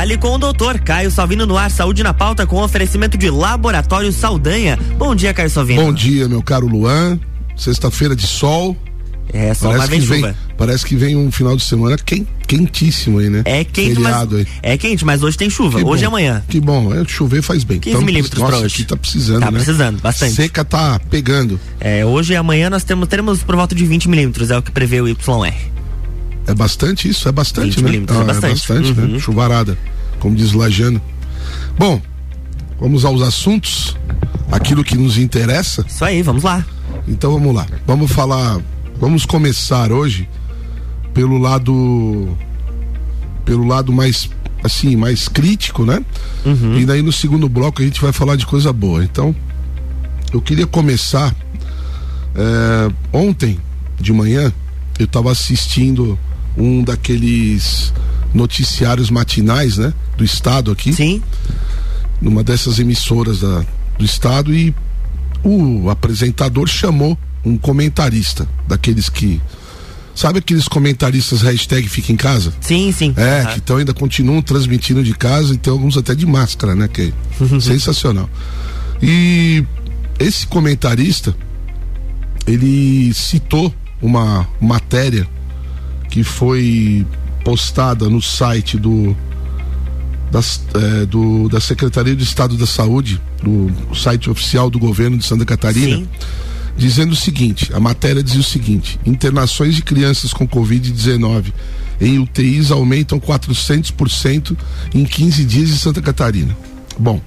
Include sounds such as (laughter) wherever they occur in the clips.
Fale com o doutor Caio Salvino no ar, saúde na pauta com oferecimento de Laboratório Saldanha. Bom dia, Caio Salvino. Bom dia, meu caro Luan. Sexta-feira de sol. É, só parece que vem, Parece que vem um final de semana quentíssimo aí, né? É quente, Feriado mas, aí. é quente, mas hoje tem chuva. Que hoje bom, é amanhã. Que bom, é, chover faz bem. 15 milímetros nossa, pra hoje. Tá precisando, tá né? precisando, bastante. Seca tá pegando. É, hoje e amanhã nós temos, teremos por volta de 20 milímetros, é o que prevê o YR. É bastante isso, é bastante, 20 né? milímetros, é Ah, bastante. bastante, né? Uhum. Chuvarada, como diz Lajano. Bom, vamos aos assuntos, aquilo que nos interessa. Isso aí, vamos lá. Então vamos lá. Vamos falar, vamos começar hoje pelo lado pelo lado mais assim, mais crítico, né? Uhum. E daí no segundo bloco a gente vai falar de coisa boa. Então, eu queria começar é, ontem de manhã eu estava assistindo um daqueles noticiários matinais, né, do estado aqui. Sim. Numa dessas emissoras da, do estado e o apresentador chamou um comentarista daqueles que sabe aqueles comentaristas hashtag fica em casa? Sim, sim. É, Uhum. que então ainda continuam transmitindo de casa e tem alguns até de máscara, né? Que é (laughs) sensacional. E esse comentarista, ele citou uma matéria que foi postada no site do, das, é, do da Secretaria de Estado da Saúde, do site oficial do governo de Santa Catarina, Sim. dizendo o seguinte: a matéria dizia o seguinte: internações de crianças com Covid-19 em UTIs aumentam 400% em 15 dias em Santa Catarina. Bom,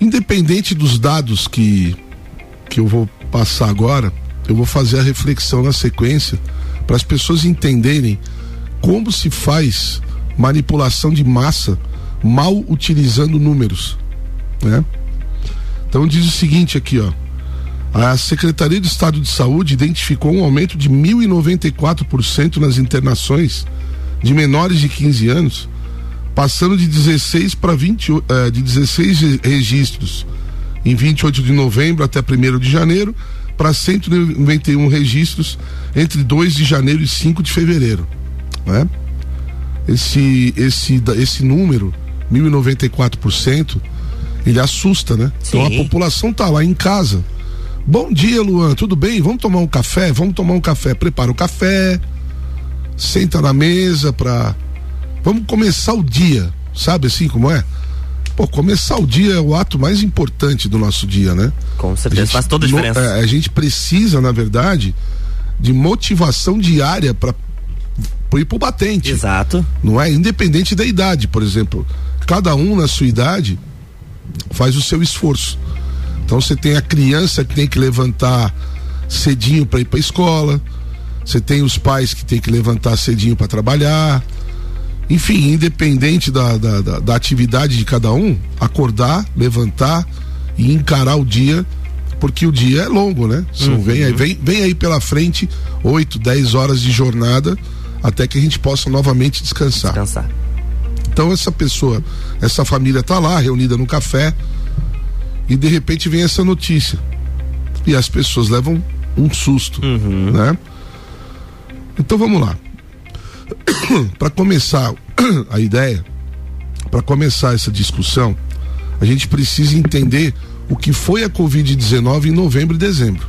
independente dos dados que, que eu vou passar agora, eu vou fazer a reflexão na sequência para as pessoas entenderem como se faz manipulação de massa mal utilizando números, né? Então diz o seguinte aqui, ó. A Secretaria de Estado de Saúde identificou um aumento de 1.094% nas internações de menores de 15 anos, passando de 16 para 20, eh, de 16 re- registros em 28 de novembro até 1 de janeiro, para 191 registros entre 2 de janeiro e 5 de fevereiro. Né? Esse, esse, esse número, 1.094%, ele assusta, né? Então a Sim. população tá lá em casa. Bom dia, Luan, tudo bem? Vamos tomar um café? Vamos tomar um café. Prepara o café, senta na mesa pra. Vamos começar o dia, sabe assim como é? Pô, começar o dia é o ato mais importante do nosso dia, né? Com certeza, gente faz toda a no- diferença. é, a gente precisa, na verdade, de motivação diária para ir pro batente Exato. não é? Independente da idade, por exemplo. Cada um na sua idade faz o seu esforço. Então você tem a criança que tem que levantar cedinho para ir para escola, você tem os pais que tem que levantar cedinho para trabalhar. Enfim, independente da, da, da- da atividade de cada um, acordar, levantar e encarar o dia, porque o dia é longo, né? São, vem, aí, vem, vem aí pela frente 8, 10 horas de jornada até que a gente possa novamente descansar. Descansar. Então essa pessoa, essa família tá lá reunida no café e de repente vem essa notícia. E as pessoas levam um susto, né? Então vamos lá. (coughs) para começar (coughs) a ideia, para começar essa discussão, a gente precisa entender o que foi a Covid-19 em novembro e dezembro.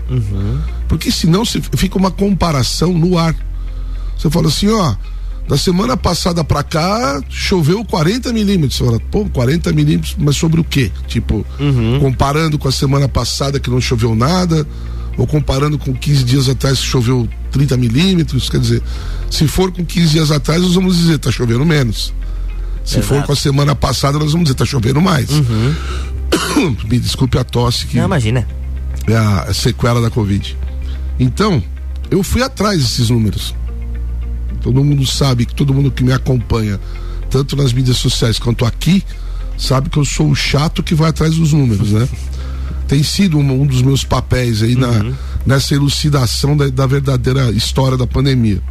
Porque senão se- fica uma comparação no ar. Você fala assim, ó, da semana passada pra cá choveu 40 milímetros. Você fala, pô, 40 milímetros, mas sobre o quê? Tipo, comparando com a semana passada que não choveu nada, ou comparando com 15 dias atrás que choveu 30 milímetros. Quer dizer, se for com 15 dias atrás, nós vamos dizer, tá chovendo menos. Se for Exato. com a semana passada, nós vamos dizer, tá chovendo mais. (coughs) Me desculpe a tosse que Não, imagina. é a sequela da Covid. Então, eu fui atrás desses números. Todo mundo sabe que todo mundo que me acompanha, tanto nas mídias sociais quanto aqui, sabe que eu sou o chato que vai atrás dos números, né? (laughs) Tem sido um, um dos meus papéis aí na, nessa elucidação da, da verdadeira história da pandemia.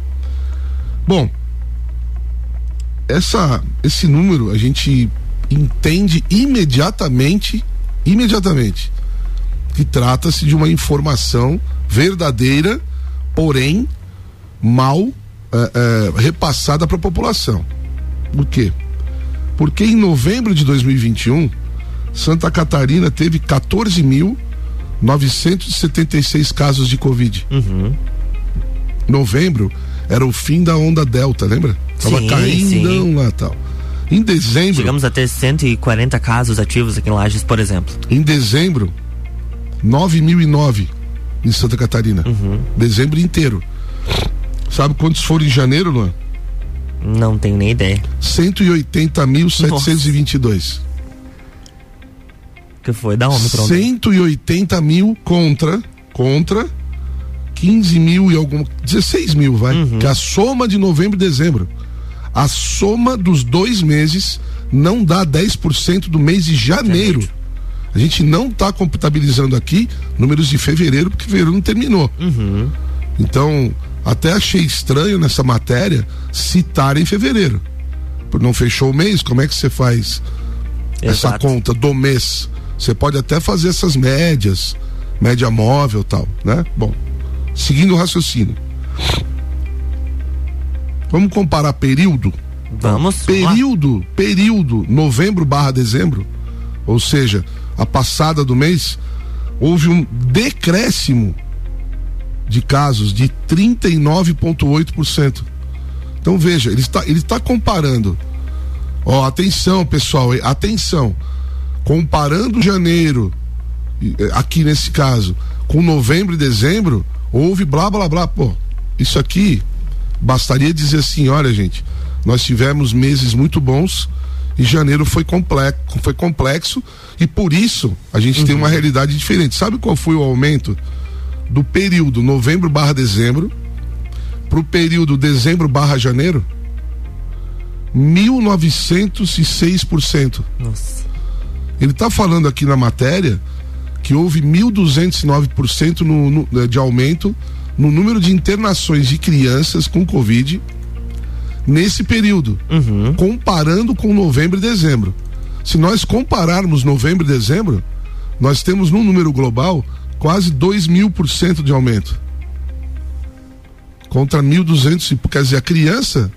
Bom, essa, esse número a gente entende imediatamente, imediatamente, que trata-se de uma informação verdadeira, porém mal eh, eh, repassada para a população. Por quê? Porque em novembro de 2021, Santa Catarina teve 14.976 casos de Covid. Uhum. Novembro era o fim da onda Delta, lembra? Tava Sim, caindo sim. lá tal. Em dezembro, Chegamos a ter 140 casos ativos aqui em Lages, por exemplo. em dezembro, 9.009 em Santa Catarina. Uhum. Dezembro inteiro. Sabe quantos foram em janeiro, Luan? Não tenho nem ideia. 180.722. Que foi da Omicron. 180 mil contra, contra 15 mil e algum, 16 mil, vai. Uhum. Que é a soma de novembro e dezembro. A soma dos dois meses não dá 10% do mês de janeiro. A gente não está computabilizando aqui números de fevereiro, porque fevereiro não terminou. Uhum. Então, até achei estranho nessa matéria citarem fevereiro. Por não fechou o mês, como é que você faz essa Exato. conta do mês? Você pode até fazer essas médias, média móvel tal, né? Bom, seguindo o raciocínio. Vamos comparar período? Vamos. vamos lá. Período, período, novembro barra dezembro, ou seja, a passada do mês, houve um decréscimo de casos de 39,8%. Então veja, ele está, ele está comparando. Ó, atenção, pessoal, atenção. Comparando janeiro, eh, aqui nesse caso, com novembro e dezembro, houve blá blá blá. Pô, isso aqui bastaria dizer assim: olha, gente, nós tivemos meses muito bons e janeiro foi complexo, foi complexo e por isso a gente tem uma realidade diferente. Sabe qual foi o aumento do período novembro barra dezembro para o período dezembro barra janeiro? 1906%. Nossa. Ele está falando aqui na matéria que houve 1.209% no, no, eh, de aumento no número de internações de crianças com Covid nesse período, Uhum. comparando com novembro e dezembro. Se nós compararmos novembro e dezembro, nós temos num número global quase 2 mil por cento de aumento. Contra 1.200, e- quer dizer, a criança,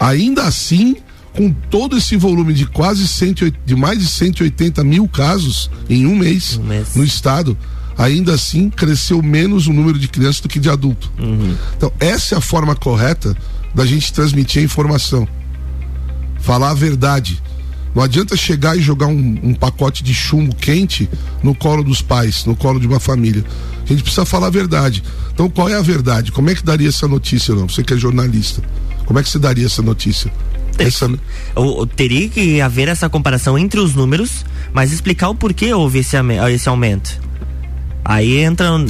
ainda assim, com todo esse volume de quase 108, de mais de 180 mil casos em um mês, Um mês. no estado, ainda assim cresceu menos o número de crianças do que de adulto. Uhum. Então, essa é a forma correta da gente transmitir a informação. Falar a verdade. Não adianta chegar e jogar um, um pacote de chumbo quente no colo dos pais, no colo de uma família. A gente precisa falar a verdade. Então, qual é a verdade? Como é que daria essa notícia, não? Você que é jornalista. Como é que você daria essa notícia? O- teria que haver essa comparação entre os números, mas explicar o porquê houve esse, ame- esse aumento. Aí entra, não,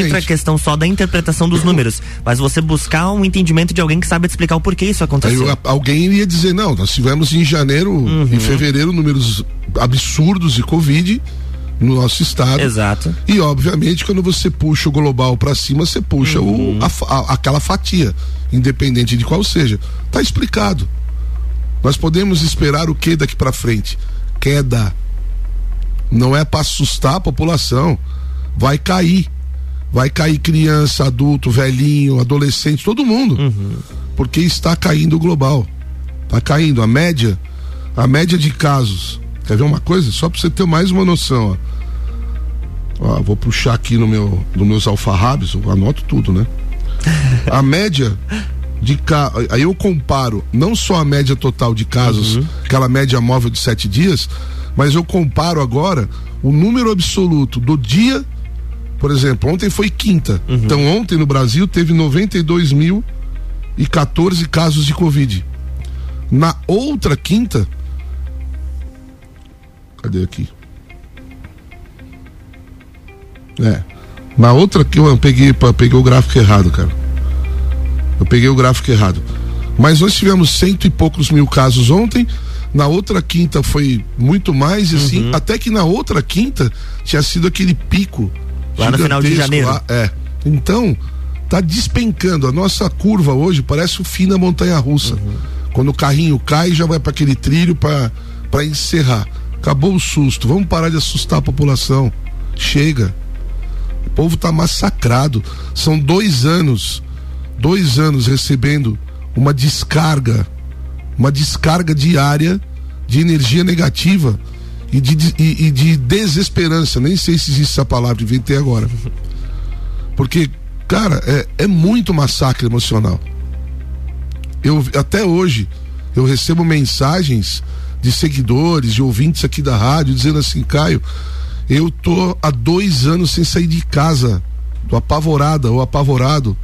entra a questão só da interpretação dos números, mas você buscar um entendimento de alguém que sabe explicar o porquê isso Aí aconteceu. a- alguém iria dizer, não, nós tivemos em janeiro Uhum. e fevereiro números absurdos de Covid no nosso estado. Exato. E obviamente quando você puxa o global para cima, você puxa Uhum. o, a a- aquela fatia, independente de qual seja. Tá explicado. Nós podemos esperar o que daqui para frente? Queda. Não é para assustar a população. Vai cair. Vai cair criança, adulto, velhinho, adolescente, todo mundo. Porque está caindo o global. Tá caindo a média, a média de casos. Quer ver uma coisa? Só para você ter mais uma noção, ó. Ó, vou puxar aqui no meu, nos meus alfarrábios, eu anoto tudo, né? (laughs) A média de ca... aí eu comparo não só a média total de casos, aquela média móvel de sete dias, mas eu comparo agora o número absoluto do dia, por exemplo, ontem foi quinta, então ontem no Brasil teve 92 mil e 14 casos de Covid. Na outra quinta, cadê aqui? É. Na outra que eu peguei, peguei o gráfico errado, cara. Eu peguei o gráfico errado. Mas nós tivemos cento e poucos mil casos ontem. Na outra quinta foi muito mais, e assim, até que na outra quinta tinha sido aquele pico. Lá no final de janeiro. lá. É. Então, tá despencando. A nossa curva hoje parece o fim da montanha russa. Quando o carrinho cai, já vai para aquele trilho para encerrar. Acabou o susto. Vamos parar de assustar a população. Chega. O povo tá massacrado. São dois anos, dois anos recebendo uma descarga uma descarga diária de energia negativa e de, e, e de desesperança. Nem sei se existe essa palavra, inventei agora. Porque, cara, é, é muito massacre emocional. Eu até hoje eu recebo mensagens de seguidores, de ouvintes aqui da rádio, dizendo assim, Caio, eu tô há dois anos sem sair de casa, tô apavorada ou apavorado.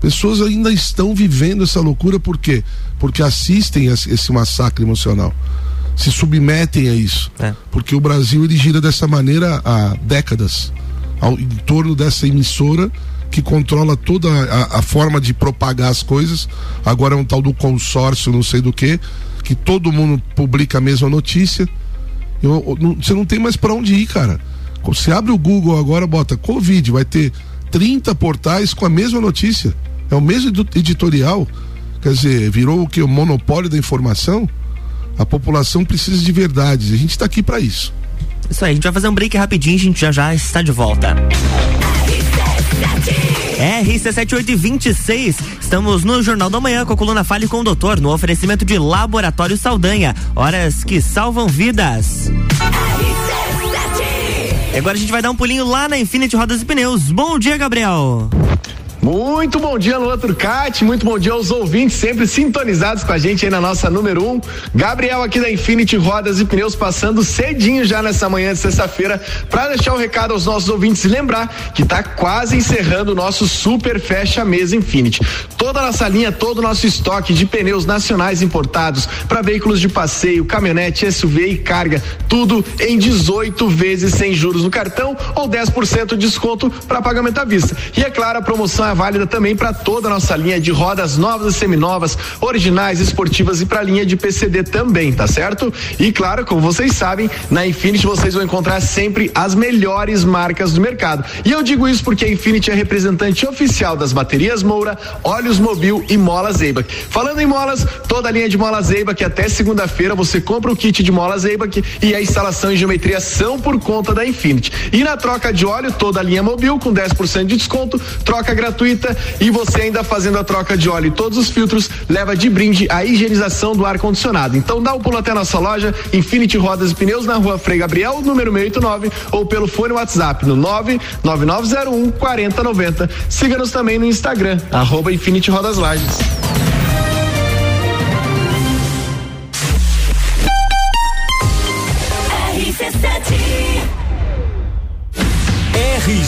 Pessoas ainda estão vivendo essa loucura por quê? Porque assistem esse massacre emocional se submetem a isso. É. Porque o Brasil ele gira dessa maneira há décadas, ao, em torno dessa emissora que controla toda a, a, forma de propagar as coisas. Agora é um tal do consórcio, não sei do que, que todo mundo publica a mesma notícia. Eu, eu, não, você não tem mais para onde ir, cara. Você abre o Google agora, bota Covid, vai ter 30 portais com a mesma notícia. É o mesmo editorial. Quer dizer, virou o que? O monopólio da informação? A população precisa de verdades. A gente está aqui para isso. Isso aí, a gente vai fazer um break rapidinho, a gente já já está de volta. RC7826, estamos no Jornal da Manhã com a coluna Fale com o Doutor, no oferecimento de Laboratório Saldanha, horas que salvam vidas. Agora a gente vai dar um pulinho lá na Infinity Rodas e Pneus. Bom dia, Gabriel. Muito bom dia, Luan Turcati. Muito bom dia aos ouvintes, sempre sintonizados com a gente aí na nossa número 1. Um. Gabriel aqui da Infinity Rodas e Pneus passando cedinho já nessa manhã de sexta-feira para deixar um recado aos nossos ouvintes e lembrar que está quase encerrando o nosso super fecha mesa Infinity. Toda a nossa linha, todo o nosso estoque de pneus nacionais importados para veículos de passeio, caminhonete, SUV e carga, tudo em 18 vezes sem juros no cartão ou 10% de desconto para pagamento à vista. E é claro, a promoção é válida também para toda a nossa linha de rodas novas e seminovas, originais, esportivas e para a linha de PCD também, tá certo? E claro, como vocês sabem, na Infinity vocês vão encontrar sempre as melhores marcas do mercado. E eu digo isso porque a Infinity é representante oficial das baterias Moura, óleos Mobil e molas Eibach. Falando em molas, toda a linha de molas Eibach até segunda-feira você compra o kit de molas Eibach e a instalação e geometria são por conta da Infinity. E na troca de óleo, toda a linha Mobil com 10% de desconto, troca gratuita gratuita e você ainda fazendo a troca de óleo e todos os filtros leva de brinde a higienização do ar condicionado. Então dá um pulo até nossa loja Infinity Rodas e Pneus na Rua Frei Gabriel, número 689 ou pelo fone WhatsApp no 99901 4090. Siga-nos também no Instagram arroba Infinity Rodas Lages.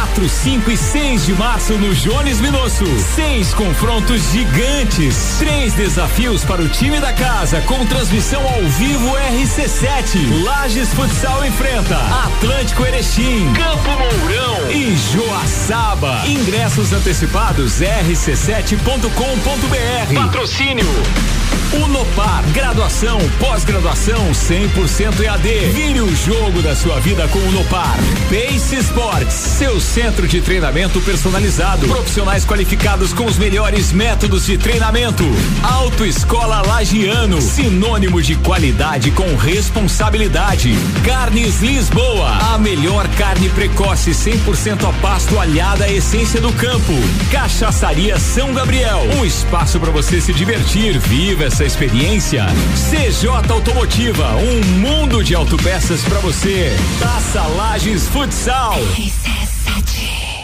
4, 5 e 6 de março no Jones Minosso. Seis confrontos gigantes. Três desafios para o time da casa com transmissão ao vivo RC7. Lages Futsal enfrenta Atlântico Erechim, Campo Mourão e Joaçaba. Ingressos antecipados rc7.com.br. Patrocínio Unopar, graduação, pós-graduação 100% EAD. Vire o jogo da sua vida com Unopar. Pace Sports, seu centro de treinamento personalizado. Profissionais qualificados com os melhores métodos de treinamento. Autoescola Lagiano, sinônimo de qualidade com responsabilidade. Carnes Lisboa, a melhor carne precoce 100% a pasto alhada à essência do campo. Cachaçaria São Gabriel, um espaço para você se divertir. Viva essa experiência. CJ Automotiva, um mundo de autopeças para você. Taça Lages Futsal.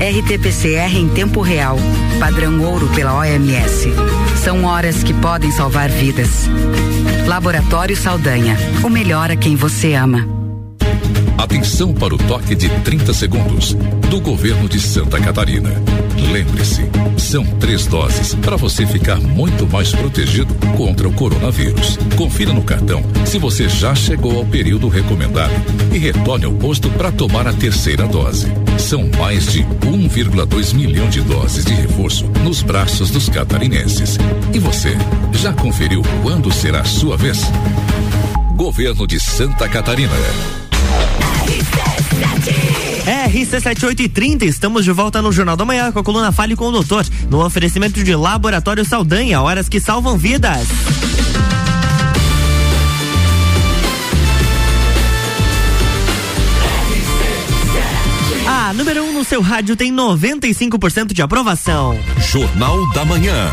RT-PCR em tempo real, padrão ouro pela OMS. São horas que podem salvar vidas. Laboratório Saldanha, o melhor a quem você ama. Atenção para o toque de 30 segundos do governo de Santa Catarina. Lembre-se, são três doses para você ficar muito mais protegido contra o coronavírus. Confira no cartão se você já chegou ao período recomendado e retorne ao posto para tomar a terceira dose. São mais de 1,2 milhão de doses de reforço nos braços dos catarinenses. E você, já conferiu quando será a sua vez? Governo de Santa Catarina. RC7830, estamos de volta no Jornal da Manhã com a coluna Fale com o Doutor, no oferecimento de Laboratório Saldanha, horas que salvam vidas. Número 1 um no seu rádio tem 95% de aprovação. Jornal da Manhã.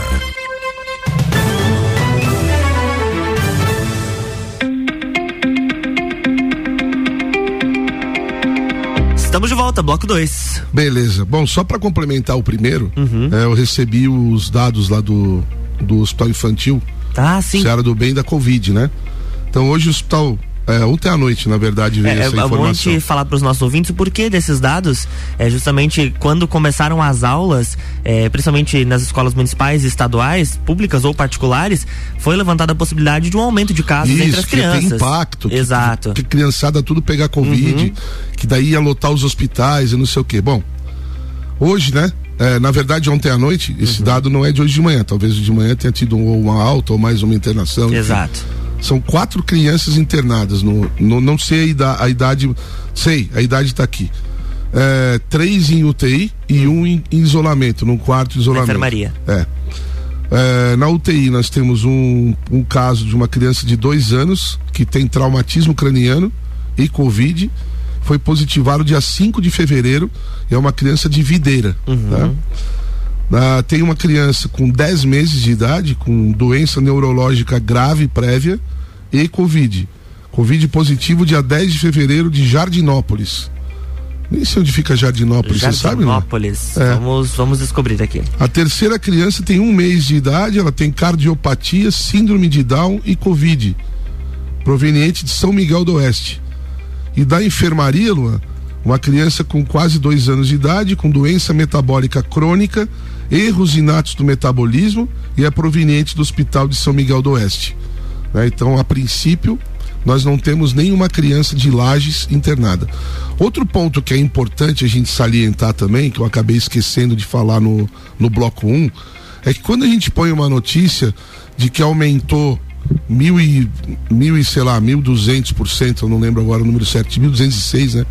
Estamos de volta, bloco 2. Beleza. Bom, só para complementar o primeiro, uhum. é, eu recebi os dados lá do, do Hospital Infantil. Ah, sim. Seara do Bem da Covid, né? Então hoje o hospital é, ontem à noite, na verdade, veio é, essa informação. É bom falar para os nossos ouvintes o porquê desses dados. É justamente quando começaram as aulas, é, principalmente nas escolas municipais e estaduais, públicas ou particulares, foi levantada a possibilidade de um aumento de casos Isso, entre as crianças. Que tem impacto. Exato. Que, que, criançada tudo pegar Covid, uhum. que daí ia lotar os hospitais e não sei o quê. Bom, hoje, né? É, na verdade, ontem à noite, esse uhum. dado não é de hoje de manhã. Talvez de manhã tenha tido uma alta ou mais uma internação. Exato. Enfim. São quatro crianças internadas. No, no não sei a idade, a idade, sei, a idade está aqui. É, três em UTI e um em, em isolamento, num quarto de isolamento. Na enfermaria. É. É, na UTI nós temos um, um caso de uma criança de dois anos que tem traumatismo craniano e Covid. Foi positivado dia 5 de fevereiro. É uma criança de videira. Uhum. Tá? Ah, tem uma criança com 10 meses de idade, com doença neurológica grave prévia e Covid. Covid positivo dia 10 de fevereiro de Jardinópolis. Nem sei onde fica Jardinópolis, você sabe? Jardinópolis. É. Vamos, vamos descobrir aqui. A terceira criança tem um mês de idade, ela tem cardiopatia, síndrome de Down e Covid, proveniente de São Miguel do Oeste. E da enfermaria, Luan, uma criança com quase dois anos de idade, com doença metabólica crônica, erros inatos do metabolismo e é proveniente do Hospital de São Miguel do Oeste. Né? Então, a princípio, nós não temos nenhuma criança de lajes internada. Outro ponto que é importante a gente salientar também, que eu acabei esquecendo de falar no, no bloco 1, um, é que quando a gente põe uma notícia de que aumentou mil e, mil e sei lá, mil duzentos por cento, eu não lembro agora o número certo, mil duzentos e seis, né?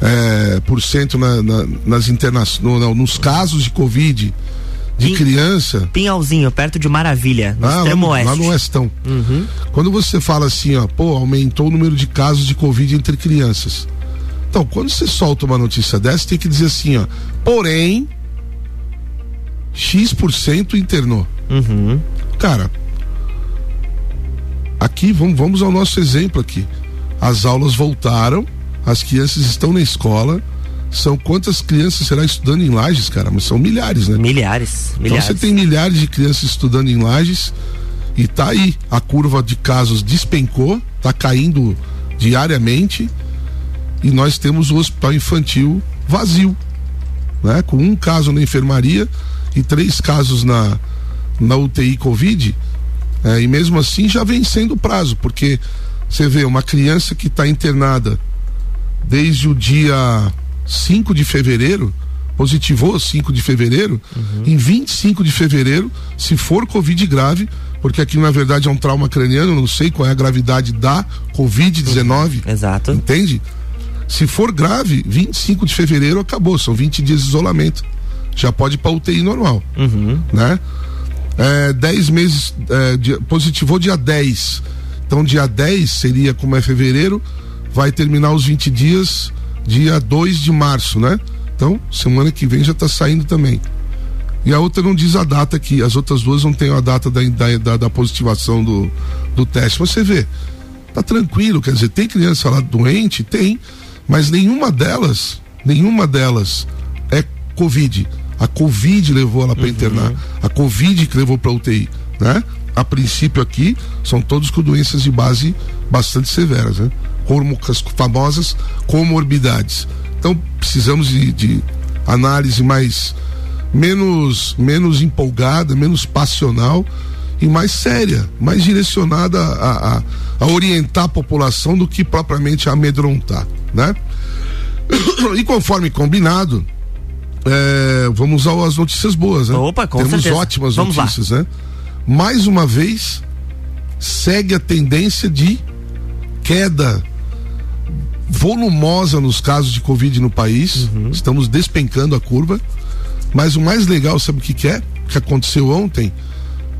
É, por cento na, na, nas internações, no, nos casos de Covid de Pin, criança. Pinhalzinho, perto de Maravilha, no ah, extremo lá, oeste. Lá no Oestão. Uhum. Quando você fala assim, ó, pô, aumentou o número de casos de Covid entre crianças. Então, quando você solta uma notícia dessa, tem que dizer assim, ó, porém, X% internou. Uhum. Cara, aqui vamos, vamos ao nosso exemplo aqui. As aulas voltaram, as crianças estão na escola. São quantas crianças será estudando em lajes, cara? Mas são milhares, né? Milhares, milhares. Então você tem milhares de crianças estudando em lajes e tá aí. A curva de casos despencou, tá caindo diariamente e nós temos o hospital infantil vazio, né? Com um caso na enfermaria e três casos na, na UTI Covid é, e mesmo assim já vem sendo prazo, porque você vê uma criança que está internada desde o dia 5 de fevereiro, positivou 5 de fevereiro, uhum. em 25 de fevereiro, se for Covid grave, porque aqui na verdade é um trauma craniano, não sei qual é a gravidade da Covid-19. Uhum. Exato. Entende? Se for grave, 25 de fevereiro acabou, são 20 dias de isolamento. Já pode ir para UTI normal. Uhum. Né? é, 10 meses, é, dia, positivou dia 10. Então, dia 10 seria, como é fevereiro, vai terminar os 20 dias, dia 2 de março, né? Então, semana que vem já está saindo também. E a outra não diz a data aqui, as outras duas não tem a data da, da, da positivação do, do teste. Você vê, tá tranquilo, quer dizer, tem criança lá doente? Tem, mas nenhuma delas, nenhuma delas é Covid. A Covid levou ela para uhum. internar. A Covid que levou para UTI, né? A princípio aqui são todos com doenças de base bastante severas, né? Famosas comorbidades. Então precisamos de, de análise mais menos menos empolgada, menos passional e mais séria, mais direcionada a, a, a orientar a população do que propriamente a amedrontar, né? E conforme combinado, é, vamos às notícias boas, né? Opa, com Temos certeza. ótimas vamos notícias, lá. né? Mais uma vez, segue a tendência de queda volumosa nos casos de Covid no país. Uhum. Estamos despencando a curva. Mas o mais legal, sabe o que, que é? Que aconteceu ontem,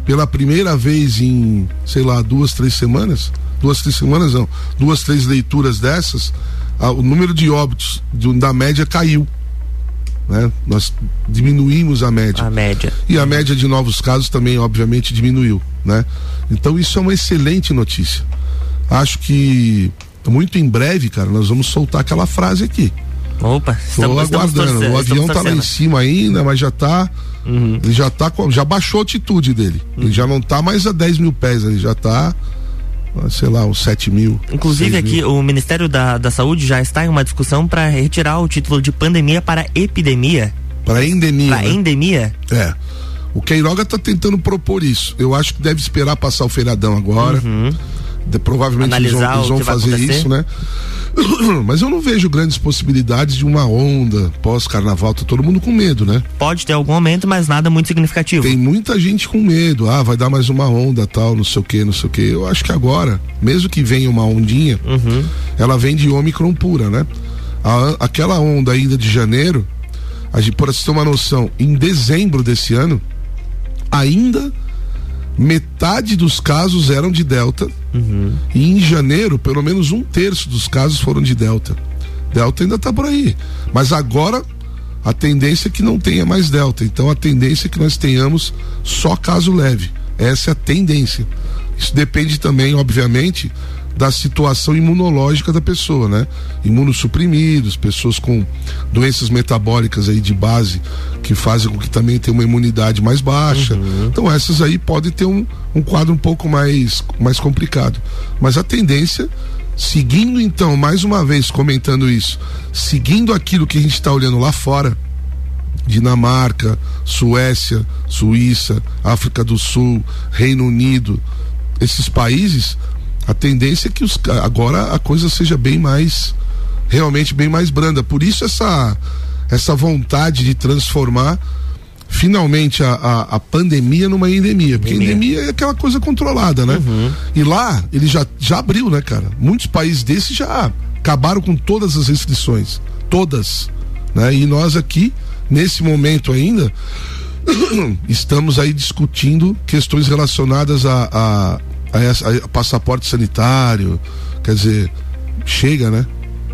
pela primeira vez em, sei lá, duas, três semanas. Duas, três semanas não. Duas, três leituras dessas, a, o número de óbitos da média caiu. Né? Nós diminuímos a média. A média. E a média de novos casos também, obviamente, diminuiu, né? Então isso é uma excelente notícia. Acho que muito em breve, cara, nós vamos soltar aquela frase aqui. Opa, Estou aguardando. torcendo, o avião estamos tá lá em cima ainda, mas já tá. Uhum. Ele já tá. com- Já baixou a altitude dele. Ele já não tá mais a 10 mil pés, ele já tá. Sei lá, uns 7 mil. Inclusive 6 aqui mil. o Ministério da, da Saúde já está em uma discussão para retirar o título de pandemia para epidemia. Pra endemia. Para né? endemia. É. O Queiroga tá tentando propor isso. Eu acho que deve esperar passar o feiradão agora. De- provavelmente eles vão. Analisar eles vão que vai fazer acontecer. isso, né? (clears throat) Mas eu não vejo grandes possibilidades de uma onda pós-carnaval. Tá todo mundo com medo, né? Pode ter algum aumento, mas nada muito significativo. Tem muita gente com medo. Ah, vai dar mais uma onda, tal, não sei o que, não sei o que. Eu acho que agora, mesmo que venha uma ondinha, Uhum. ela vem de Ômicron pura, né? A- aquela onda ainda de janeiro, a gente, para você ter uma noção, em dezembro desse ano, ainda metade dos casos eram de Delta. E em janeiro, pelo menos um terço dos casos foram de Delta. Delta ainda tá por aí. Mas agora a tendência é que não tenha mais Delta. Então a tendência é que nós tenhamos só caso leve. Essa é a tendência. Isso depende também, obviamente, da situação imunológica da pessoa, né? Imunossuprimidos, pessoas com doenças metabólicas aí de base que fazem com que também tenha uma imunidade mais baixa. Então essas aí podem ter um, um quadro um pouco mais, mais complicado. Mas a tendência, seguindo então, mais uma vez comentando isso, seguindo aquilo que a gente está olhando lá fora, Dinamarca, Suécia, Suíça, África do Sul, Reino Unido, esses países, a tendência é que os, agora a coisa seja bem mais, realmente bem mais branda. Por isso essa, essa vontade de transformar finalmente a, a, a pandemia numa endemia. Porque Endemia. endemia é aquela coisa controlada, né? E lá ele já, já abriu, né, cara? Muitos países desses já acabaram com todas as restrições. Todas. Né? E nós aqui, nesse momento ainda, (clears throat) estamos aí discutindo questões relacionadas a, a, a, passaporte sanitário. Quer dizer, chega, né?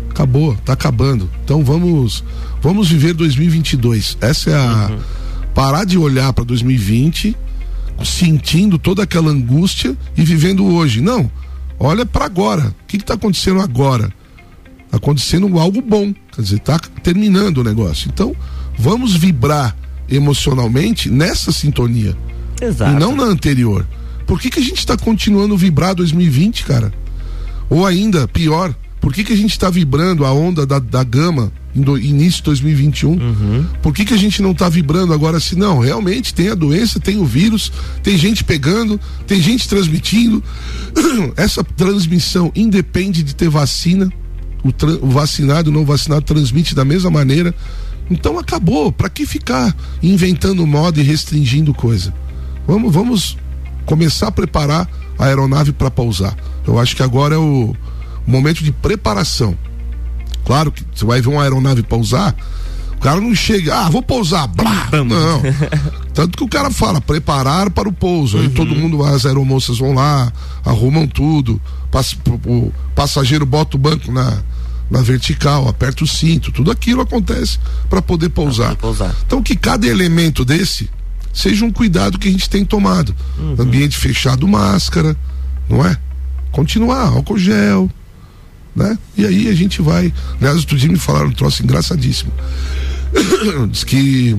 Acabou, tá acabando. Então vamos vamos viver 2022. Essa é a parar de olhar para 2020 sentindo toda aquela angústia e vivendo hoje. Não. Olha para agora. O que está acontecendo agora? Tá acontecendo algo bom. Quer dizer, tá terminando o negócio. Então, vamos vibrar emocionalmente nessa sintonia. Exato. E não na anterior. Por que, que a gente está continuando vibrar 2020, cara? Ou ainda, pior, por que, que a gente está vibrando a onda da, da gama do- início de 2021? Por que, que a gente não está vibrando agora assim? Não, realmente tem a doença, tem o vírus, tem gente pegando, tem gente transmitindo. (clears throat) Essa transmissão independe de ter vacina. O, o vacinado e o não vacinado transmite da mesma maneira. Então acabou. Para que ficar inventando moda e restringindo coisa? Vamos, vamos começar a preparar a aeronave para pousar. Eu acho que agora é o momento de preparação. Claro que você vai ver uma aeronave pousar, o cara não chega, ah, vou pousar, blá, não. Tanto que o cara fala, preparar para o pouso. Aí todo mundo, as aeromoças vão lá, arrumam tudo, pass- o passageiro bota o banco na, na vertical, aperta o cinto, tudo aquilo acontece para poder pousar. poder pousar. Então que cada elemento desse seja um cuidado que a gente tem tomado. Ambiente fechado, máscara, não é? Continuar, álcool gel, né? E aí a gente vai. Aliás, outro dia me falaram um troço engraçadíssimo. (coughs) Diz que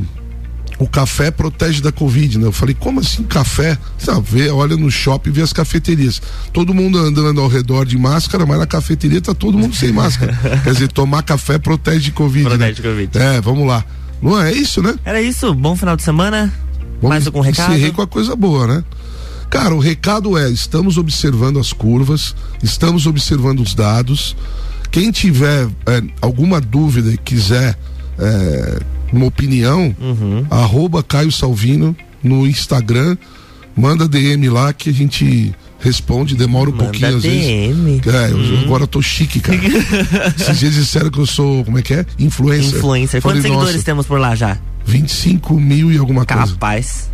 o café protege da Covid, né? Eu falei, como assim café? Você vê, olha no shopping, vê as cafeterias. Todo mundo andando ao redor de máscara, mas na cafeteria tá todo mundo sem máscara. (laughs) Quer dizer, tomar café protege de Covid. Protege né? de Covid. É, vamos lá. Não é isso, né? Era isso. Bom final de semana. Vamos Mais algum recado? Encerrei com a coisa boa, né? Cara, o recado é: estamos observando as curvas, estamos observando os dados. Quem tiver é, alguma dúvida e quiser é, uma opinião, uhum. arroba Caio Salvino no Instagram, manda DM lá que a gente responde, demora um manda pouquinho às DM. vezes. É, eu, hum. agora eu tô chique, cara. (laughs) Esses dias disseram que eu sou, como é que é? Influencer. Influencer. Quantos Falei, seguidores temos por lá já? 25 mil e alguma Capaz. coisa. Capaz.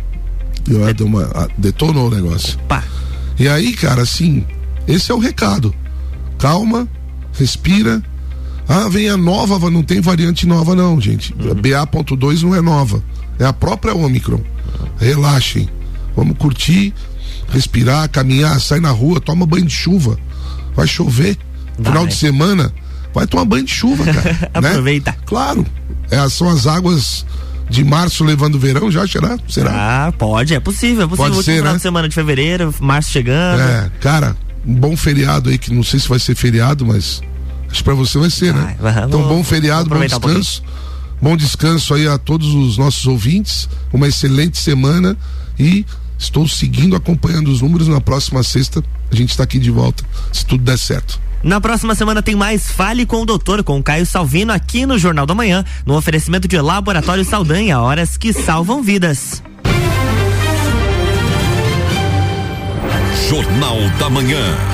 Eu, é. uma, detonou o negócio. Opa. E aí, cara, assim, esse é o recado. Calma, respira. Ah, vem a nova, não tem variante nova, não, gente. Uhum. BA.2 não é nova. É a própria Omicron. Relaxem. Vamos curtir, respirar, caminhar, sair na rua, toma banho de chuva. Vai chover. Vai. Final de semana, vai tomar banho de chuva, cara. (laughs) né? Aproveita. Claro. É, são as águas de março levando o verão já, será? Será? Ah, pode, é possível, é possível. Pode ser, final né? de semana de fevereiro, março chegando. É, cara, um bom feriado aí, que não sei se vai ser feriado, mas acho que pra você vai ser, né? Então, bom feriado, bom descanso. Um bom descanso aí a todos os nossos ouvintes, uma excelente semana e estou seguindo, acompanhando os números. Na próxima sexta a gente está aqui de volta, se tudo der certo. Na próxima semana tem mais Fale com o Doutor, com Caio Salvino, aqui no Jornal da Manhã, no oferecimento de Laboratório Saldanha, horas que salvam vidas. Jornal da Manhã.